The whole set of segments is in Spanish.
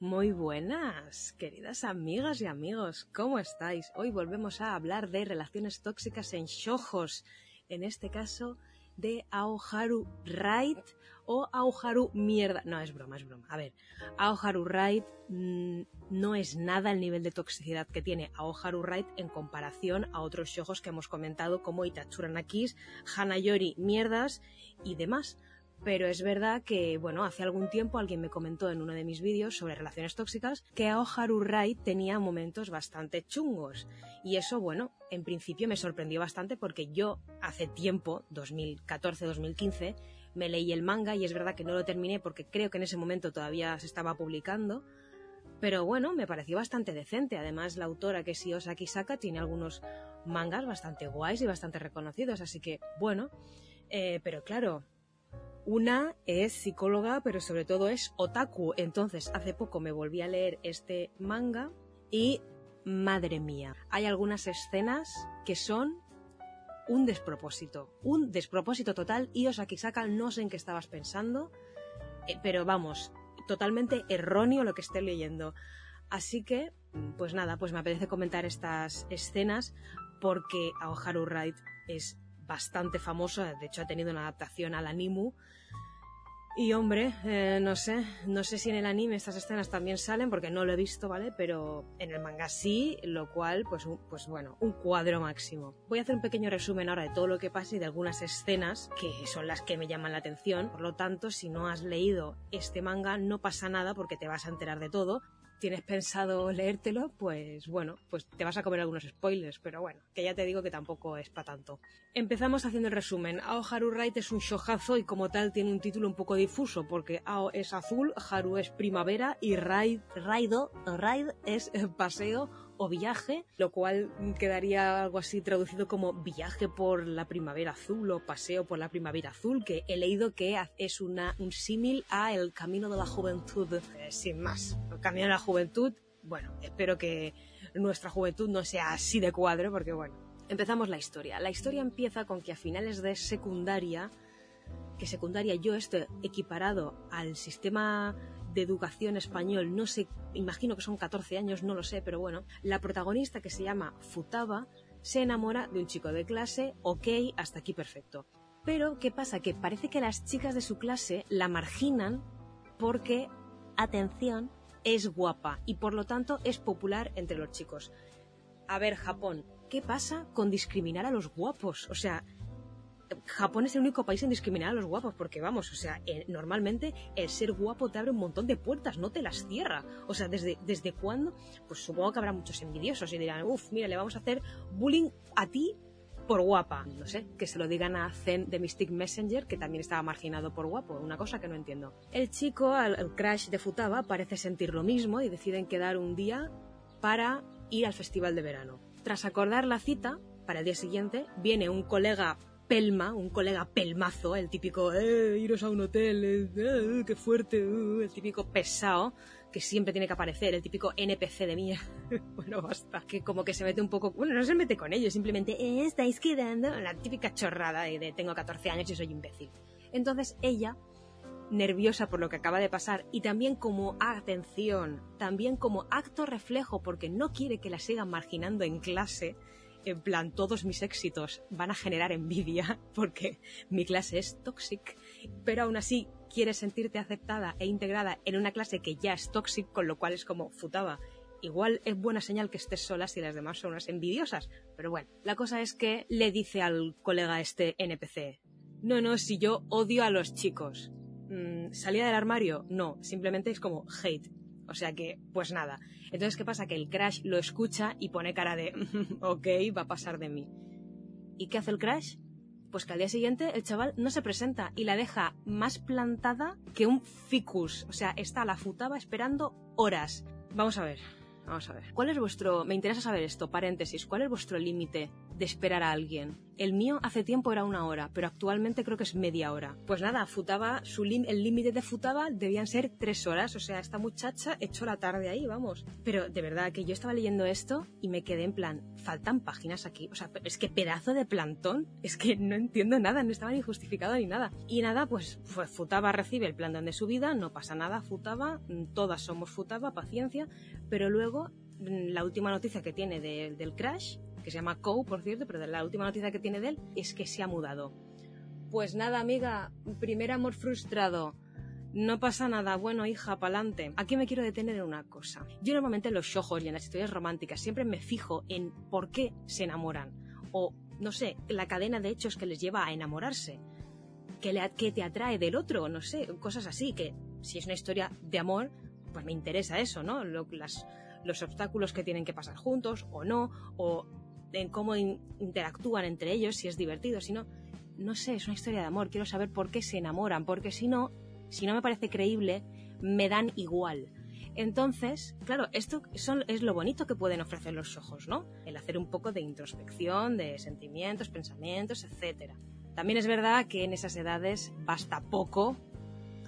Muy buenas, queridas amigas y amigos, ¿cómo estáis? Hoy volvemos a hablar de relaciones tóxicas en shojos, en este caso de Aoharu Right o Aoharu Mierda. No, es broma, es broma. A ver, Aoharu Right mmm, no es nada el nivel de toxicidad que tiene Aoharu Right en comparación a otros shojos que hemos comentado como Itachura Nakis, Hanayori Mierdas y demás pero es verdad que, bueno, hace algún tiempo alguien me comentó en uno de mis vídeos sobre relaciones tóxicas que Aoharu Rai tenía momentos bastante chungos. Y eso, bueno, en principio me sorprendió bastante porque yo hace tiempo, 2014-2015, me leí el manga y es verdad que no lo terminé porque creo que en ese momento todavía se estaba publicando. Pero bueno, me pareció bastante decente. Además, la autora que es Iosaki Saka tiene algunos mangas bastante guays y bastante reconocidos. Así que, bueno. Eh, pero claro, una es psicóloga, pero sobre todo es otaku. Entonces, hace poco me volví a leer este manga y, madre mía, hay algunas escenas que son un despropósito. Un despropósito total. Y Osakisaka, no sé en qué estabas pensando, eh, pero vamos, totalmente erróneo lo que estoy leyendo. Así que, pues nada, pues me apetece comentar estas escenas porque Aoharu Wright es bastante famoso, de hecho ha tenido una adaptación al anime y hombre, eh, no sé, no sé si en el anime estas escenas también salen, porque no lo he visto, ¿vale? Pero en el manga sí, lo cual, pues, pues bueno, un cuadro máximo. Voy a hacer un pequeño resumen ahora de todo lo que pasa y de algunas escenas que son las que me llaman la atención. Por lo tanto, si no has leído este manga, no pasa nada porque te vas a enterar de todo tienes pensado leértelo, pues bueno, pues te vas a comer algunos spoilers, pero bueno, que ya te digo que tampoco es para tanto. Empezamos haciendo el resumen. Ao Haru Right es un shojazo y como tal tiene un título un poco difuso, porque Ao es azul, Haru es primavera y Raid, Raido, Raid es paseo o viaje, lo cual quedaría algo así traducido como viaje por la primavera azul o paseo por la primavera azul, que he leído que es un símil a el camino de la juventud, eh, sin más. El camino de la juventud, bueno, espero que nuestra juventud no sea así de cuadro, porque bueno, empezamos la historia. La historia empieza con que a finales de secundaria, que secundaria yo estoy equiparado al sistema de educación español, no sé, imagino que son 14 años, no lo sé, pero bueno, la protagonista que se llama Futaba se enamora de un chico de clase, ok, hasta aquí perfecto. Pero, ¿qué pasa? Que parece que las chicas de su clase la marginan porque, atención, es guapa y por lo tanto es popular entre los chicos. A ver, Japón, ¿qué pasa con discriminar a los guapos? O sea, Japón es el único país en discriminar a los guapos, porque vamos, o sea, eh, normalmente el ser guapo te abre un montón de puertas, no te las cierra. O sea, ¿desde, ¿desde cuándo? Pues supongo que habrá muchos envidiosos y dirán, uff, mira, le vamos a hacer bullying a ti por guapa. No sé, que se lo digan a Zen de Mystic Messenger, que también estaba marginado por guapo, una cosa que no entiendo. El chico, el crash de Futaba, parece sentir lo mismo y deciden quedar un día para ir al festival de verano. Tras acordar la cita, para el día siguiente, viene un colega pelma, un colega pelmazo, el típico, eh, iros a un hotel, eh, eh qué fuerte, uh", el típico pesado que siempre tiene que aparecer, el típico NPC de mía. bueno, basta. Que como que se mete un poco, bueno, no se mete con ellos, simplemente, eh, estáis quedando, la típica chorrada de, tengo 14 años y soy imbécil. Entonces ella nerviosa por lo que acaba de pasar y también como atención, también como acto reflejo porque no quiere que la sigan marginando en clase, en plan, todos mis éxitos van a generar envidia porque mi clase es toxic, pero aún así quieres sentirte aceptada e integrada en una clase que ya es toxic, con lo cual es como futaba. Igual es buena señal que estés sola si las demás son unas envidiosas. Pero bueno, la cosa es que le dice al colega este NPC, no, no, si yo odio a los chicos. Mm, ¿Salía del armario? No, simplemente es como hate. O sea que, pues nada. Entonces, ¿qué pasa? Que el Crash lo escucha y pone cara de, ok, va a pasar de mí. ¿Y qué hace el Crash? Pues que al día siguiente el chaval no se presenta y la deja más plantada que un ficus. O sea, está la futaba esperando horas. Vamos a ver. vamos a ver. ¿Cuál es vuestro, me interesa saber esto, paréntesis, ¿cuál es vuestro límite de esperar a alguien? El mío hace tiempo era una hora, pero actualmente creo que es media hora. Pues nada, Futaba, su el límite de Futaba debían ser tres horas, o sea, esta muchacha echó la tarde ahí, vamos. Pero de verdad que yo estaba leyendo esto y me quedé en plan, faltan páginas aquí, o sea, es que pedazo de plantón, es que no entiendo nada, no estaba ni justificado ni nada. Y nada, pues, Futaba recibe el plantón de su vida, no pasa nada, Futaba, todas somos Futaba, paciencia, pero luego mm, la última noticia que tiene del crash, que se llama Cow, por cierto, pero la última noticia que tiene de él es que se ha mudado. Pues nada, amiga, primer amor frustrado. No pasa nada, bueno, hija, pa'lante. Aquí me quiero detener en una cosa. Yo normalmente en los ojos y en las historias románticas siempre me fijo en por qué se enamoran. O, no sé, la cadena de hechos que les lleva a enamorarse. Que, le, que te atrae del otro, no sé, cosas así. Que si es una historia de amor, pues me interesa eso, ¿no? los obstáculos que tienen que pasar juntos o no, o en cómo interactúan entre ellos, si es divertido, si no. No sé, es una historia de amor, quiero saber por qué se enamoran, porque si no, si no me parece creíble, me dan igual. Entonces, claro, esto es lo bonito que pueden ofrecer los ojos, ¿no? El hacer un poco de introspección, de sentimientos, pensamientos, etc. También es verdad que en esas edades basta poco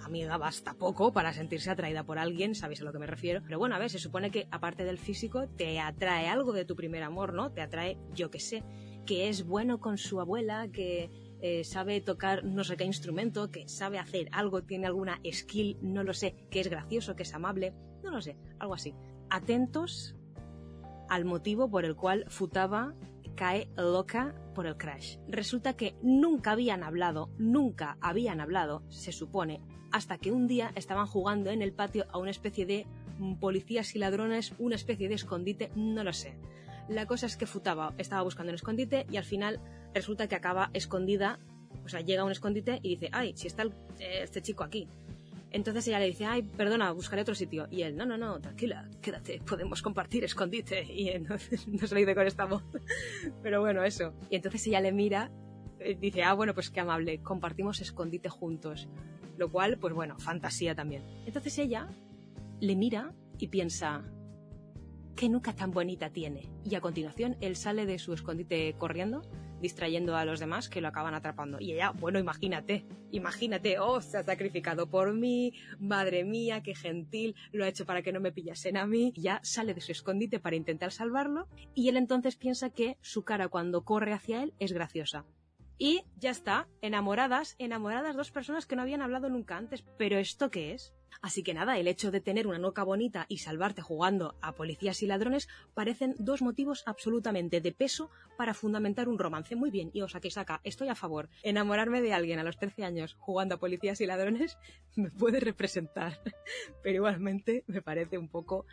amiga, basta poco para sentirse atraída por alguien, sabéis a lo que me refiero. Pero bueno, a ver, se supone que aparte del físico, te atrae algo de tu primer amor, ¿no? Te atrae, yo qué sé, que es bueno con su abuela, que eh, sabe tocar no sé qué instrumento, que sabe hacer algo, tiene alguna skill, no lo sé, que es gracioso, que es amable, no lo sé, algo así. Atentos al motivo por el cual Futaba cae loca por el crash. Resulta que nunca habían hablado, nunca habían hablado, se supone, hasta que un día estaban jugando en el patio a una especie de policías y ladrones, una especie de escondite, no lo sé. La cosa es que Futaba estaba buscando un escondite y al final resulta que acaba escondida, o sea, llega a un escondite y dice, ay, si está este chico aquí. Entonces ella le dice, ay, perdona, buscaré otro sitio. Y él, no, no, no, tranquila, quédate, podemos compartir escondite. Y entonces no se lo dice con esta voz. Pero bueno, eso. Y entonces ella le mira, eh, dice, ah, bueno, pues qué amable, compartimos escondite juntos. Lo cual, pues bueno, fantasía también. Entonces ella le mira y piensa, qué nuca tan bonita tiene. Y a continuación él sale de su escondite corriendo distrayendo a los demás que lo acaban atrapando. Y ella, bueno, imagínate, imagínate, oh, se ha sacrificado por mí, madre mía, qué gentil, lo ha hecho para que no me pillasen a mí. ya sale de su escondite para intentar salvarlo y él entonces piensa que su cara cuando corre hacia él es graciosa. Y ya está, enamoradas, enamoradas dos personas que no habían hablado nunca antes. ¿Pero esto qué es? Así que nada, el hecho de tener una nuca bonita y salvarte jugando a policías y ladrones parecen dos motivos absolutamente de peso para fundamentar un romance. Muy bien, y os aquí saca, estoy a favor. Enamorarme de alguien a los 13 años jugando a policías y ladrones me puede representar, pero igualmente me parece un poco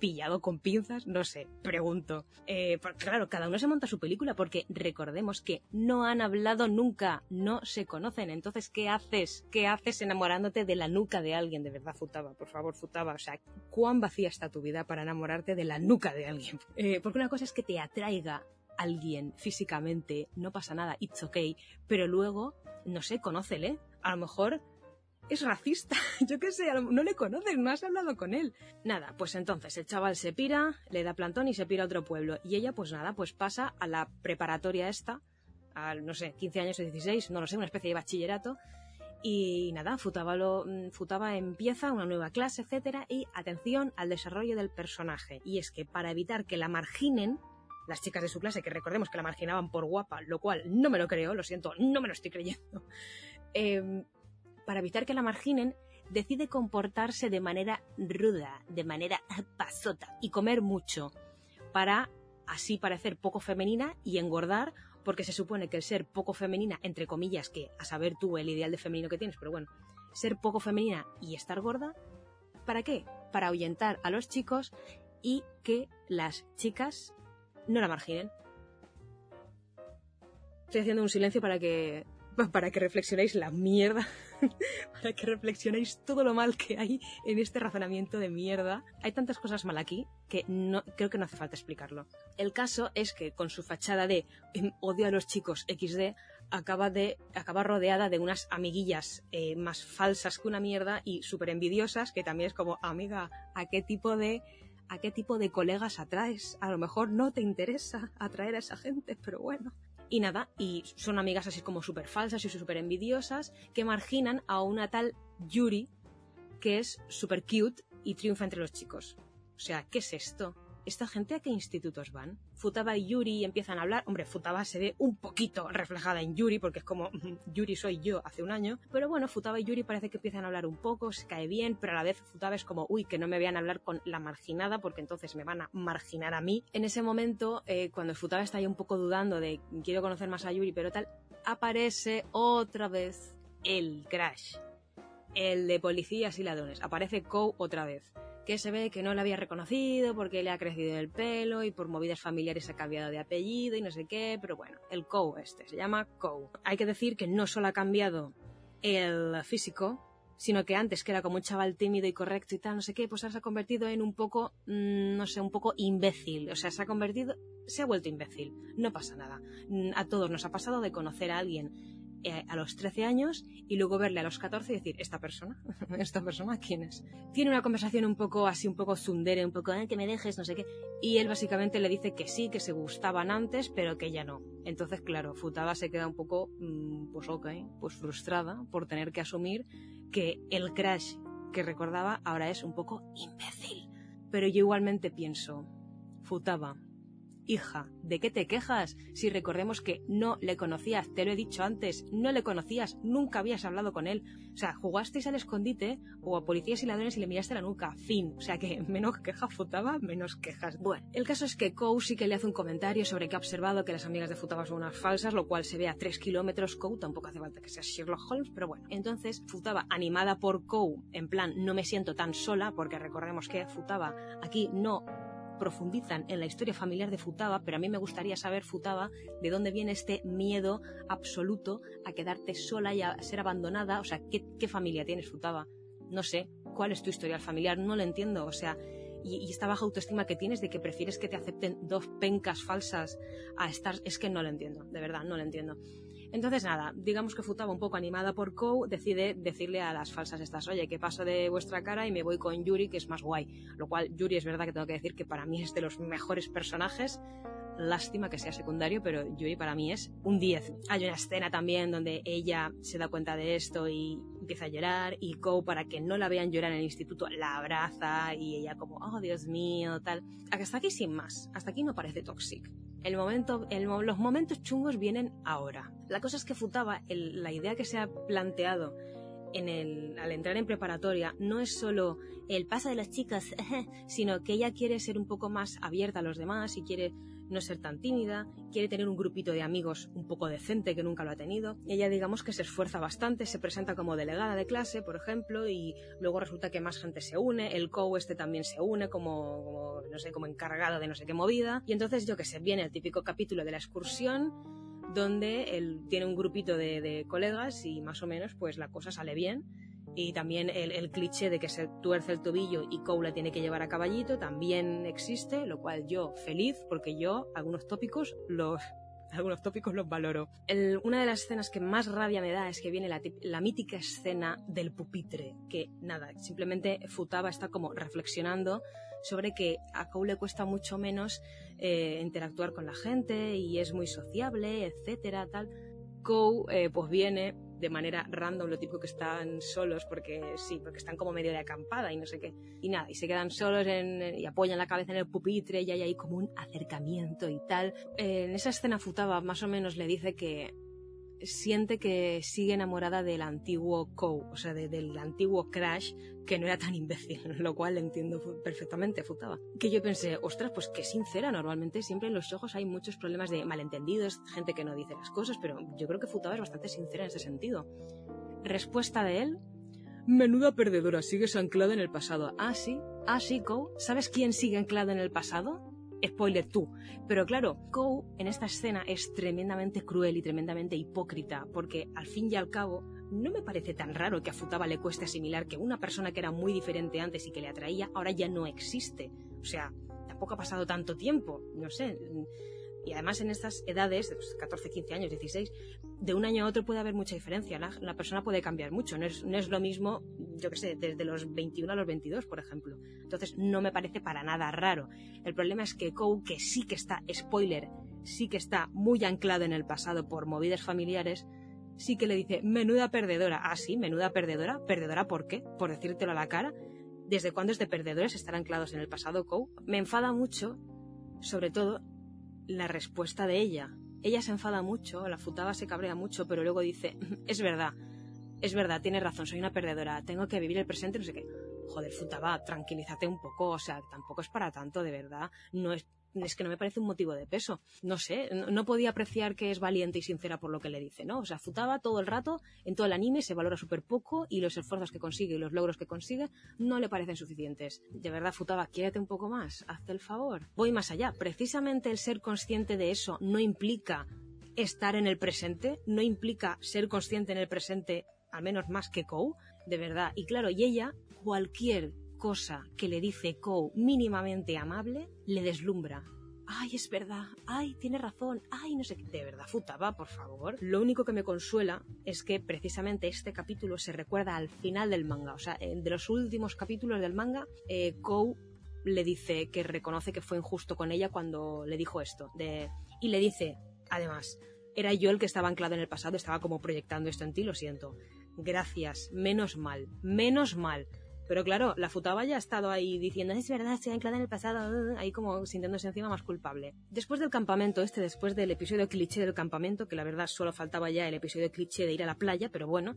pillado con pinzas, no sé, pregunto. Eh, claro, cada uno se monta su película porque recordemos que no han hablado nunca, no se conocen. Entonces, ¿qué haces? ¿Qué haces enamorándote de la nuca de alguien? De verdad, Futaba, por favor, Futaba. O sea, ¿cuán vacía está tu vida para enamorarte de la nuca de alguien? Eh, porque una cosa es que te atraiga alguien físicamente, no pasa nada, it's okay, pero luego, no sé, conócele. A lo mejor es racista. Yo qué sé, no le conoces, no has hablado con él. Nada, pues entonces el chaval se pira, le da plantón y se pira a otro pueblo. Y ella, pues nada, pues pasa a la preparatoria esta, a, no sé, 15 años o 16, no lo sé, una especie de bachillerato. Y nada, Futaba, lo, mm, Futaba empieza una nueva clase, etcétera, y atención al desarrollo del personaje. Y es que para evitar que la marginen, las chicas de su clase, que recordemos que la marginaban por guapa, lo cual no me lo creo, lo siento, no me lo estoy creyendo, eh, para evitar que la marginen, decide comportarse de manera ruda, de manera pasota y comer mucho, para así parecer poco femenina y engordar, porque se supone que el ser poco femenina, entre comillas, que a saber tú el ideal de femenino que tienes, pero bueno, ser poco femenina y estar gorda, ¿para qué? Para ahuyentar a los chicos y que las chicas no la marginen. Estoy haciendo un silencio para que para que reflexionéis la mierda, para que reflexionéis todo lo mal que hay en este razonamiento de mierda. Hay tantas cosas mal aquí que no, creo que no hace falta explicarlo. El caso es que con su fachada de em, odio a los chicos XD, acaba, de, acaba rodeada de unas amiguillas eh, más falsas que una mierda y súper envidiosas, que también es como, amiga, ¿a qué tipo de a qué tipo de colegas atraes. A lo mejor no te interesa atraer a esa gente, pero bueno. Y nada, y son amigas así como súper falsas y súper envidiosas que marginan a una tal Yuri que es súper cute y triunfa entre los chicos. O sea, ¿qué es esto? ¿Esta gente a qué institutos van? Futaba y Yuri empiezan a hablar. Hombre, Futaba se ve un poquito reflejada en Yuri, porque es como Yuri soy yo hace un año. Pero bueno, Futaba y Yuri parece que empiezan a hablar un poco, se cae bien, pero a la vez Futaba es como, uy, que no me vean hablar con la marginada, porque entonces me van a marginar a mí. En ese momento, eh, cuando Futaba está ahí un poco dudando de quiero conocer más a Yuri, pero tal, aparece otra vez el Crash. El de policías y ladrones. Aparece Kou otra vez que se ve que no le había reconocido porque le ha crecido el pelo y por movidas familiares ha cambiado de apellido y no sé qué, pero bueno, el Kou este, se llama Kou. Hay que decir que no solo ha cambiado el físico, sino que antes que era como un chaval tímido y correcto y tal, no sé qué, pues ahora se ha convertido en un poco, mm, no sé, un poco imbécil. O sea, se ha convertido, se ha vuelto imbécil. No pasa nada. Mm, a todos nos ha pasado de conocer a alguien a los 13 años y luego verle a los 14 y decir, ¿esta persona? ¿Esta persona quién es? Tiene una conversación un poco así, un poco zundere, un poco, que me dejes, no sé qué. Y él básicamente le dice que sí, que se gustaban antes, pero que ya no. Entonces, claro, Futaba se queda un poco, mm, pues ok, pues frustrada por tener que asumir que el crash que recordaba ahora es un poco imbécil. Pero yo igualmente pienso, Futaba, Hija, ¿de qué te quejas? Si recordemos que no le conocías, te lo he dicho antes, no le conocías, nunca habías hablado con él. O sea, jugasteis al escondite o a policías y ladrones y le miraste la nuca. Fin. O sea que menos quejas Futaba, menos quejas. Bueno, el caso es que Kou sí que le hace un comentario sobre que ha observado que las amigas de Futaba son unas falsas, lo cual se ve a tres kilómetros. Kou tampoco hace falta que sea Sherlock Holmes, pero bueno. Entonces, Futaba, animada por Kou, en plan, no me siento tan sola, porque recordemos que Futaba aquí no profundizan en la historia familiar de Futaba, pero a mí me gustaría saber, Futaba, de dónde viene este miedo absoluto a quedarte sola y a ser abandonada. O sea, ¿qué, familia tienes, Futaba? No sé, ¿cuál es tu historial familiar? No lo entiendo. O sea, y, y, esta baja autoestima que tienes de que prefieres que te acepten dos pencas falsas a estar, es que no lo entiendo, de verdad, no lo entiendo. Entonces, nada, digamos que Futaba, un poco animada por Kou, decide decirle a las falsas estas, oye, que paso de vuestra cara y me voy con Yuri, que es más guay. Lo cual, Yuri es verdad que tengo que decir que para mí es de los mejores personajes. Lástima que sea secundario, pero Yuri para mí es un 10. Hay una escena también donde ella se da cuenta de esto y empieza a llorar y Kou, para que no la vean llorar en el instituto, la abraza y ella como, oh Dios mío, tal. Hasta aquí sin más, hasta aquí no parece toxic. El momento, los momentos chungos vienen ahora. La cosa es que Futaba, la idea que se ha planteado en el, al entrar en preparatoria no es solo el paso de las chicas, sino que ella quiere ser un poco más abierta a los demás y quiere no ser tan tímida, quiere tener un grupito de amigos un poco decente que nunca lo ha tenido. Ella digamos que se esfuerza bastante, se presenta como delegada de clase, por ejemplo, y luego resulta que más gente se une, el co este también se une como, no sé, como encargado de no sé qué movida, y entonces yo que sé, viene el típico capítulo de la excursión donde él tiene un grupito de, de colegas y más o menos pues la cosa sale bien y también el, cliché de que se tuerce el tobillo y Cole tiene que llevar a caballito también existe, lo cual yo feliz porque yo algunos tópicos los algunos tópicos los valoro. una de las escenas que más rabia me da es que viene la, mítica escena del pupitre, que nada, simplemente Futaba está como reflexionando sobre que a Cole le cuesta mucho menos eh, interactuar con la gente y es muy sociable, etcétera, tal. Eh, pues viene de manera random, lo típico que están solos porque sí, porque están como medio de acampada y no sé qué. Y nada, y se quedan solos y apoyan la cabeza en el pupitre y hay ahí como un acercamiento y tal. Eh, en esa escena Futaba más o menos le dice que siente que sigue enamorada del antiguo Kou, o sea, del antiguo Crash, que no era tan imbécil, lo cual entiendo perfectamente, Futaba. Que yo pensé, ostras, pues qué sincera, normalmente siempre en los ojos hay muchos problemas de malentendidos, gente que no dice las cosas, pero yo creo que Futaba es bastante sincera en ese sentido. Respuesta de él, Menuda perdedora, sigues anclada en el pasado. Ah, sí, ah, sí, Kou. ¿Sabes quién sigue anclado en el pasado? Spoiler tú. Pero claro, Kou en esta escena es tremendamente cruel y tremendamente hipócrita, porque al fin y al cabo no me parece tan raro que a Futaba le cueste asimilar que una persona que era muy diferente antes y que le atraía ahora ya no existe. O sea, tampoco ha pasado tanto tiempo, no sé. Y además en estas edades, de los 14, 15 años, 16, de un año a otro puede haber mucha diferencia. La, persona puede cambiar mucho. No es, lo mismo, yo qué sé, desde los 21 a los 22, por ejemplo. Entonces, no me parece para nada raro. El problema es que Kou, que sí que está, spoiler, sí que está muy anclado en el pasado por movidas familiares, sí que le dice, menuda perdedora. Ah, sí, menuda perdedora. ¿Perdedora por qué? Por decírtelo a la cara. ¿Desde cuándo es de perdedores estar anclados en el pasado, Kou? Me enfada mucho, sobre todo, la respuesta de ella. Ella se enfada mucho, la futaba se cabrea mucho, pero luego dice, es verdad, es verdad, tienes razón, soy una perdedora, tengo que vivir el presente, no sé qué. Joder, futaba, tranquilízate un poco, o sea, tampoco es para tanto, de verdad. No es es que no me parece un motivo de peso. No sé, no, podía apreciar que es valiente y sincera por lo que le dice, ¿no? O sea, Futaba todo el rato, en todo el anime se valora súper poco y los esfuerzos que consigue y los logros que consigue no le parecen suficientes. De verdad, Futaba, quiérete un poco más, hazte el favor. Voy más allá. Precisamente el ser consciente de eso no implica estar en el presente, no implica ser consciente en el presente, al menos más que Kou, de verdad. Y claro, y ella, cualquier cosa que le dice Kou mínimamente amable le deslumbra. Ay, es verdad. Ay, tiene razón. Ay, no sé qué. De verdad, Futaba, por favor. Lo único que me consuela es que precisamente este capítulo se recuerda al final del manga. O sea, de los últimos capítulos del manga, eh, Kou le dice que reconoce que fue injusto con ella cuando le dijo esto. De... Y le dice, además, era yo el que estaba anclado en el pasado, estaba como proyectando esto en ti, lo siento. Gracias, menos mal, menos mal. Pero claro, la Futaba ya ha estado ahí diciendo, es verdad, estoy anclada en el pasado, ahí como sintiéndose encima más culpable. Después del campamento, este después del episodio cliché del campamento, que la verdad solo faltaba ya el episodio cliché de ir a la playa, pero bueno,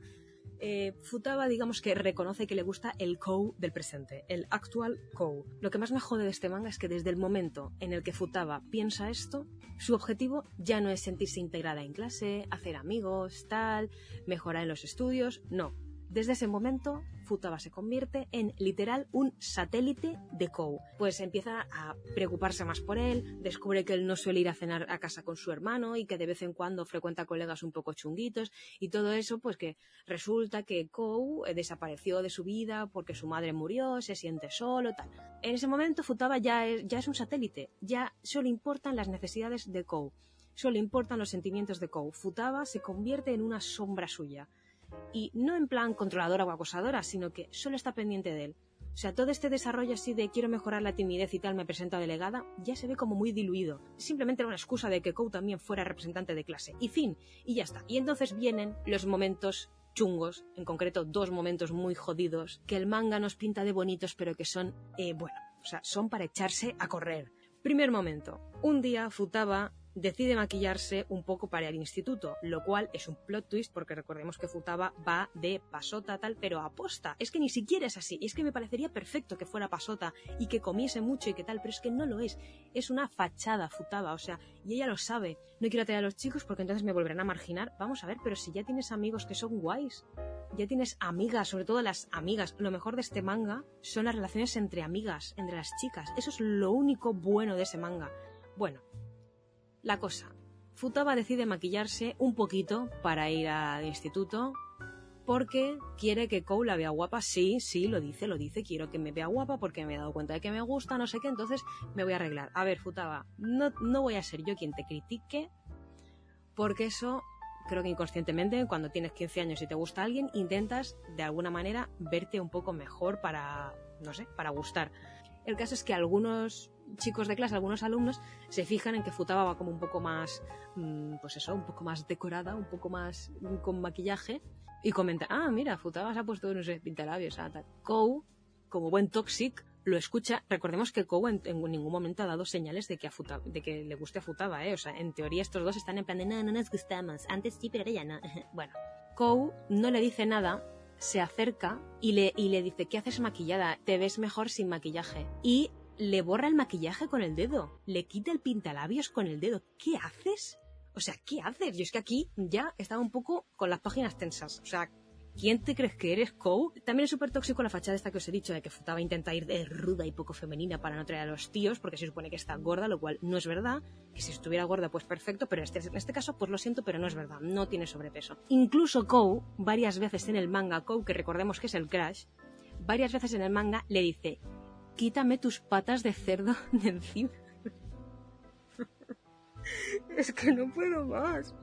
eh, Futaba, digamos que reconoce que le gusta el Kou del presente, el actual Kou. Lo que más me jode de este manga es que desde el momento en el que Futaba piensa esto, su objetivo ya no es sentirse integrada en clase, hacer amigos, tal, mejorar en los estudios, no. Desde ese momento, Futaba se convierte en literal un satélite de Kou. Pues empieza a preocuparse más por él, descubre que él no suele ir a cenar a casa con su hermano y que de vez en cuando frecuenta colegas un poco chunguitos y todo eso, pues que resulta que Kou eh, desapareció de su vida porque su madre murió, se siente solo, tal. En ese momento Futaba ya es, ya es un satélite, ya solo importan las necesidades de Kou. Solo importan los sentimientos de Kou. Futaba se convierte en una sombra suya y no en plan controladora o acosadora, sino que solo está pendiente de él. O sea, todo este desarrollo así de quiero mejorar la timidez y tal, me presento a delegada, ya se ve como muy diluido. Simplemente era una excusa de que Kou también fuera representante de clase. Y fin, y ya está. Y entonces vienen los momentos chungos, en concreto dos momentos muy jodidos, que el manga nos pinta de bonitos, pero que son, eh, bueno, o sea, son para echarse a correr. Primer momento. Un día Futaba decide maquillarse un poco para el instituto, lo cual es un plot twist porque recordemos que Futaba va de pasota tal, pero aposta. Es que ni siquiera es así. Es que me parecería perfecto que fuera pasota y que comiese mucho y que tal, pero es que no lo es. Es una fachada Futaba, o sea, y ella lo sabe. No quiero atraer a los chicos porque entonces me volverán a marginar. Vamos a ver, pero si ya tienes amigos que son guays, ya tienes amigas, sobre todo las amigas. Lo mejor de este manga son las relaciones entre amigas, entre las chicas. Eso es lo único bueno de ese manga. Bueno, la cosa. Futaba decide maquillarse un poquito para ir al instituto porque quiere que Kou la vea guapa. Sí, sí, lo dice, lo dice. Quiero que me vea guapa porque me he dado cuenta de que me gusta, no sé qué, entonces me voy a arreglar. A ver, Futaba, no, no voy a ser yo quien te critique porque eso creo que inconscientemente, cuando tienes 15 años y te gusta alguien, intentas de alguna manera verte un poco mejor para, no sé, para gustar. El caso es que algunos chicos de clase, algunos alumnos, se fijan en que Futaba va como un poco más, mm, pues eso, un poco más decorada, un poco más con maquillaje, y comentan, ah, mira, Futaba se ha puesto, no sé, pintalabios, ah, tal. Kou, como buen toxic, lo escucha. Recordemos que Kou en, ningún momento ha dado señales de que, le guste a Futaba, ¿eh? O sea, en teoría estos dos están en plan de, no, no nos gustamos. Antes sí, pero ahora ya no. bueno, Kou no le dice nada, se acerca y le, y le dice, ¿qué haces maquillada? Te ves mejor sin maquillaje. Y le borra el maquillaje con el dedo, le quita el pintalabios con el dedo. ¿Qué haces? O sea, ¿qué haces? Yo es que aquí ya estaba un poco con las páginas tensas. O sea, ¿quién te crees que eres, Kou? También es súper tóxico la fachada esta que os he dicho de que Futaba intenta ir de ruda y poco femenina para no traer a los tíos porque se supone que está gorda, lo cual no es verdad. Que si estuviera gorda, pues perfecto, pero este, en este caso, pues lo siento, pero no es verdad. No tiene sobrepeso. Incluso Kou, varias veces en el manga, Kou, que recordemos que es el Crash, varias veces en el manga le dice quítame tus patas de cerdo de encima. es que no puedo más.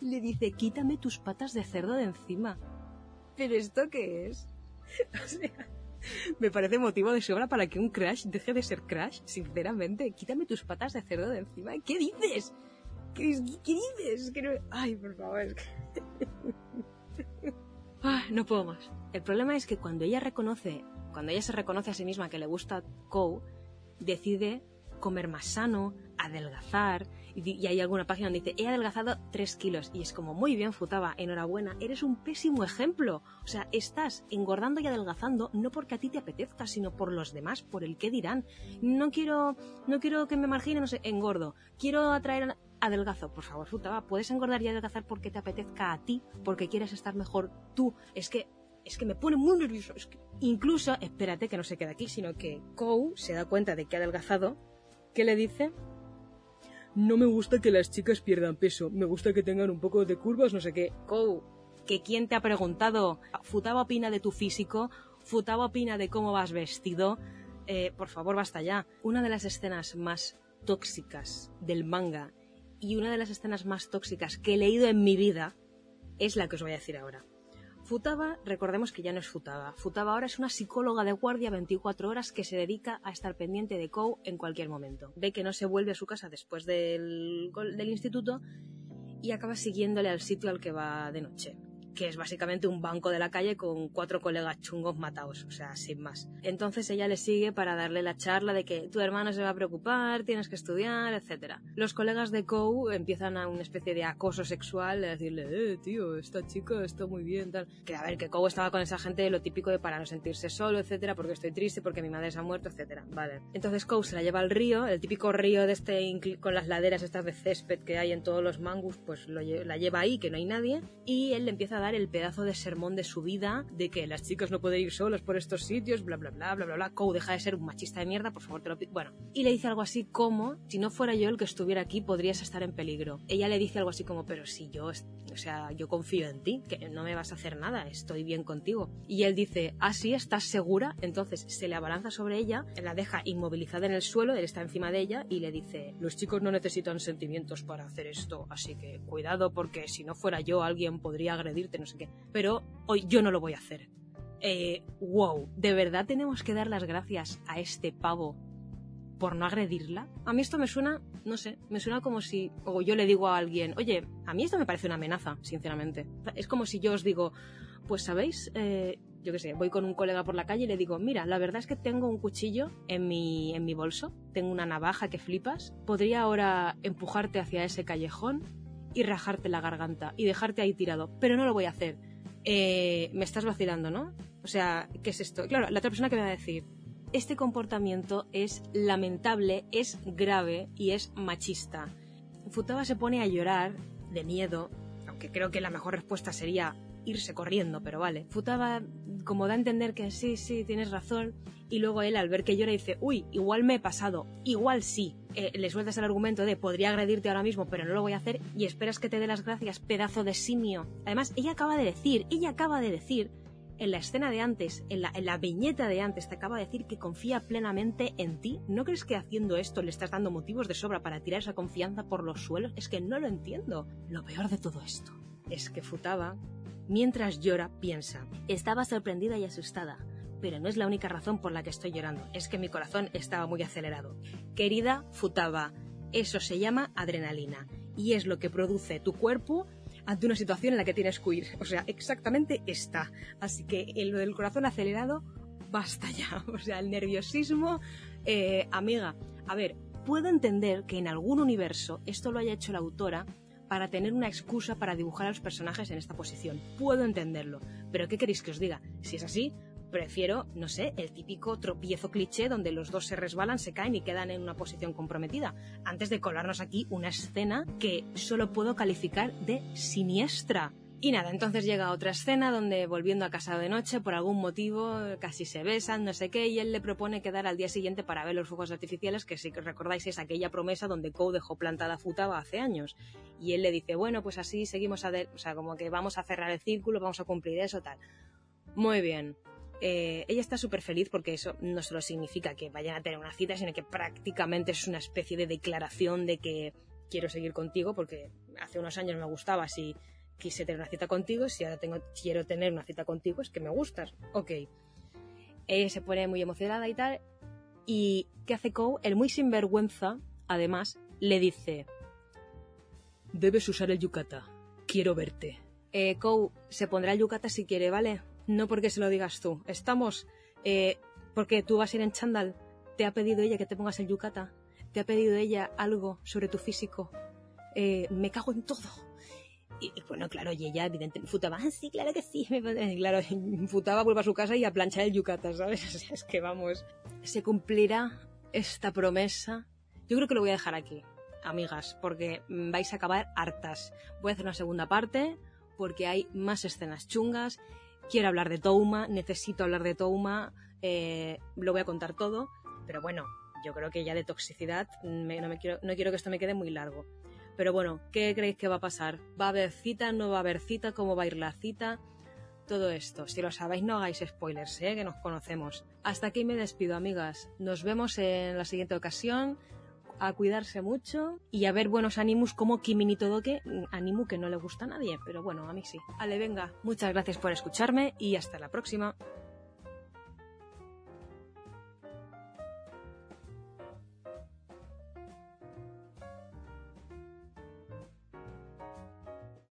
le dice, quítame tus patas de cerdo de encima. ¿Pero esto qué es? O sea, me parece motivo de sobra para que un crash deje de ser crash, sinceramente. Quítame tus patas de cerdo de encima. ¿Qué dices? ¿Qué, dices? Ay, por favor. Ah, no puedo más. El problema es que cuando ella reconoce, cuando ella se reconoce a sí misma que le gusta Cow, decide comer más sano, adelgazar, y, hay alguna página donde dice, he adelgazado 3 kilos. Y es como, muy bien, Futaba, enhorabuena, eres un pésimo ejemplo. O sea, estás engordando y adelgazando no porque a ti te apetezca, sino por los demás, por el qué dirán. No quiero, no quiero que me marginen, no sé, engordo. Quiero atraer adelgazo. Por favor, Futaba, puedes engordar y adelgazar porque te apetezca a ti, porque quieres estar mejor tú. Es que es que me pone muy nervioso. Incluso, espérate que no se queda aquí, sino que Kou se da cuenta de que ha adelgazado. ¿Qué le dice? no me gusta que las chicas pierdan peso, me gusta que tengan un poco de curvas, no sé qué. Kou, que quién te ha preguntado, Futaba opina de tu físico, Futaba opina de cómo vas vestido, eh, por favor basta ya. Una de las escenas más tóxicas del manga y una de las escenas más tóxicas que he leído en mi vida es la que os voy a decir ahora. Futaba, recordemos que ya no es Futaba. Futaba ahora es una psicóloga de guardia 24 horas que se dedica a estar pendiente de Kou en cualquier momento. Ve que no se vuelve a su casa después del, del instituto y acaba siguiéndole al sitio al que va de noche que es básicamente un banco de la calle con cuatro colegas chungos matados, o sea, sin más. Entonces ella le sigue para darle la charla de que tu hermano se va a preocupar, tienes que estudiar, etc. Los colegas de Kou empiezan a una especie de acoso sexual, de decirle, eh, tío, esta chica está muy bien, tal. Que a ver, que Kou estaba con esa gente lo típico de para no sentirse solo, etcétera, porque estoy triste, porque mi madre se ha muerto, etcétera. Vale. Entonces Kou se la lleva al río, el típico río de este con las laderas estas de césped que hay en todos los mangus, pues la lleva ahí, que no hay nadie, y él le empieza a dar el pedazo de sermón de su vida, de que las chicas no pueden ir solas por estos sitios, bla, bla, bla, bla, bla, bla. Kou deja de ser un machista de mierda, por favor, te lo pido. Bueno, y le dice algo así como, si no fuera yo el que estuviera aquí, podrías estar en peligro. Ella le dice algo así como, pero si yo, o sea, yo confío en ti, que no me vas a hacer nada, estoy bien contigo. Y él dice, ah, sí, ¿estás segura? Entonces se le abalanza sobre ella, la deja inmovilizada en el suelo, él está encima de ella y le dice, los chicos no necesitan sentimientos para hacer esto, así que cuidado porque si no fuera yo alguien podría agredirte, no sé qué pero hoy yo no lo voy a hacer. Eh, wow, ¿de verdad tenemos que dar las gracias a este pavo por no agredirla? A mí esto me suena, no sé, me suena como si, o yo le digo a alguien, oye, a mí esto me parece una amenaza, sinceramente. Es como si yo os digo, pues sabéis, eh, yo qué sé, voy con un colega por la calle y le digo, mira, la verdad es que tengo un cuchillo en mi, en mi bolso, tengo una navaja que flipas, podría ahora empujarte hacia ese callejón y rajarte la garganta y dejarte ahí tirado, pero no lo voy a hacer eh, me estás vacilando, ¿no? O sea, ¿qué es esto? Claro, la otra persona que me va a decir, este comportamiento es lamentable, es grave y es machista. Futaba se pone a llorar de miedo, aunque creo que la mejor respuesta sería irse corriendo, pero vale. Futaba como da a entender que sí, sí, tienes razón, y luego él al ver que llora dice, uy, igual me he pasado, igual sí. Eh, le sueltas el argumento de podría agredirte ahora mismo, pero no lo voy a hacer, y esperas que te dé las gracias, pedazo de simio. Además, ella acaba de decir, ella acaba de decir, en la escena de antes, en la, en la viñeta de antes, te acaba de decir que confía plenamente en ti. ¿No crees que haciendo esto le estás dando motivos de sobra para tirar esa confianza por los suelos? Es que no lo entiendo. Lo peor de todo esto es que Futaba Mientras llora, piensa, estaba sorprendida y asustada, pero no es la única razón por la que estoy llorando, es que mi corazón estaba muy acelerado. Querida Futaba, eso se llama adrenalina, y es lo que produce tu cuerpo ante una situación en la que tienes que huir. O sea, exactamente esta. Así que lo del corazón acelerado, basta ya. O sea, el nerviosismo, eh, amiga, a ver, puedo entender que en algún universo esto lo haya hecho la autora para tener una excusa para dibujar a los personajes en esta posición. Puedo entenderlo, pero ¿qué queréis que os diga? Si es así, prefiero, no sé, el típico tropiezo cliché donde los dos se resbalan, se caen y quedan en una posición comprometida, antes de colarnos aquí una escena que solo puedo calificar de siniestra. Y nada, entonces llega otra escena donde volviendo a casa de noche, por algún motivo, casi se besan, no sé qué, y él le propone quedar al día siguiente para ver los fuegos artificiales, que si recordáis es aquella promesa donde Kou dejó plantada Futaba hace años. Y él le dice, bueno, pues así seguimos a... o sea, como que vamos a cerrar el círculo, vamos a cumplir eso, tal. Muy bien. Eh, ella está súper feliz porque eso no solo significa que vayan a tener una cita, sino que prácticamente es una especie de declaración de que quiero seguir contigo porque hace unos años me gustabas y quise tener una cita contigo, si ahora tengo, quiero tener una cita contigo es que me gustas. Ok. Ella se pone muy emocionada y tal. ¿Y qué hace Kou? El muy sinvergüenza, además, le dice: Debes usar el yukata. Quiero verte. Eh, se pondrá el yukata si quiere, ¿vale? No porque se lo digas tú. Estamos. Eh, porque tú vas a ir en chándal. Te ha pedido ella que te pongas el yukata. Te ha pedido ella algo sobre tu físico. Eh, me cago en todo. Y, bueno, claro, y ella evidentemente futaba, ah, sí, claro que sí. Claro, futaba, vuelve a su casa y a planchar el yukata, ¿sabes? O sea, es que vamos. Se cumplirá esta promesa. Yo creo que lo voy a dejar aquí, amigas, porque vais a acabar hartas. Voy a hacer una segunda parte porque hay más escenas chungas. Quiero hablar de Touma, necesito hablar de Touma, eh, lo voy a contar todo, pero bueno, yo creo que ya de toxicidad me, no, me quiero, no quiero que esto me quede muy largo. Pero bueno, ¿qué creéis que va a pasar? ¿Va a haber cita? ¿No va a haber cita? ¿Cómo va a ir la cita? Todo esto. Si lo sabéis, no hagáis spoilers, ¿eh? que nos conocemos. Hasta aquí me despido, amigas. Nos vemos en la siguiente ocasión. A cuidarse mucho y a ver buenos animus como Kimi Todoke, animu que no le gusta a nadie, pero bueno, a mí sí. Ale, venga, muchas gracias por escucharme y hasta la próxima.